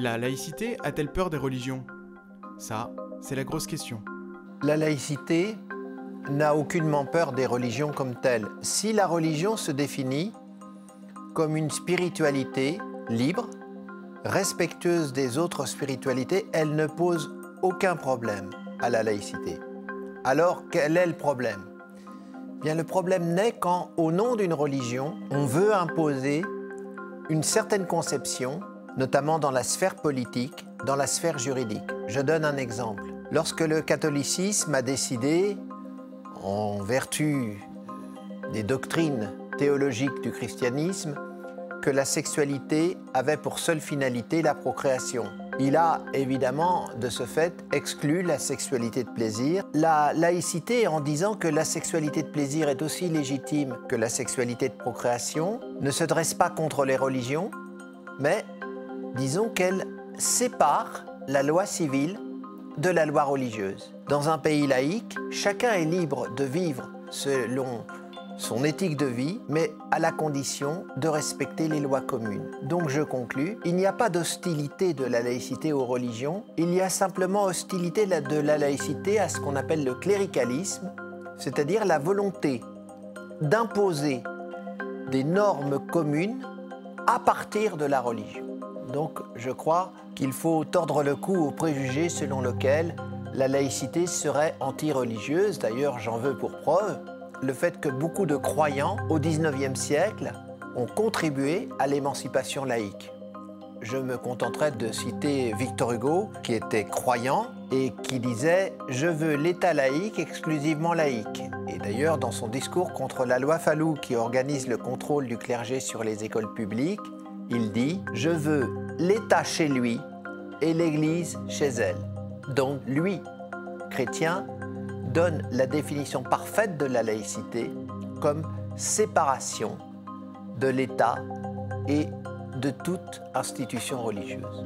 La laïcité a-t-elle peur des religions? Ça, c'est la grosse question. La laïcité n'a aucunement peur des religions comme telles. Si la religion se définit comme une spiritualité libre, respectueuse des autres spiritualités, elle ne pose aucun problème à la laïcité. Alors, quel est le problème? Bien, le problème naît quand, au nom d'une religion, on veut imposer une certaine conception, notamment dans la sphère politique, dans la sphère juridique. Je donne un exemple. Lorsque le catholicisme a décidé, en vertu des doctrines théologiques du christianisme, que la sexualité avait pour seule finalité la procréation. Il a évidemment, de ce fait, exclu la sexualité de plaisir. La laïcité, en disant que la sexualité de plaisir est aussi légitime que la sexualité de procréation, ne se dresse pas contre les religions, mais disons qu'elle sépare la loi civile de la loi religieuse. Dans un pays laïque, chacun est libre de vivre selon son éthique de vie, mais à la condition de respecter les lois communes. Donc je conclus, il n'y a pas d'hostilité de la laïcité aux religions, il y a simplement hostilité de la laïcité à ce qu'on appelle le cléricalisme, c'est-à-dire la volonté d'imposer des normes communes à partir de la religion. Donc je crois qu'il faut tordre le cou au préjugé selon lequel la laïcité serait anti-religieuse. D'ailleurs, j'en veux pour preuve le fait que beaucoup de croyants au XIXe siècle ont contribué à l'émancipation laïque. Je me contenterai de citer Victor Hugo, qui était croyant et qui disait ⁇ Je veux l'État laïque exclusivement laïque ⁇ Et d'ailleurs, dans son discours contre la loi Fallou qui organise le contrôle du clergé sur les écoles publiques, il dit ⁇ Je veux l'État chez lui et l'Église chez elle ⁇ Donc lui, chrétien, donne la définition parfaite de la laïcité comme séparation de l'État et de toute institution religieuse.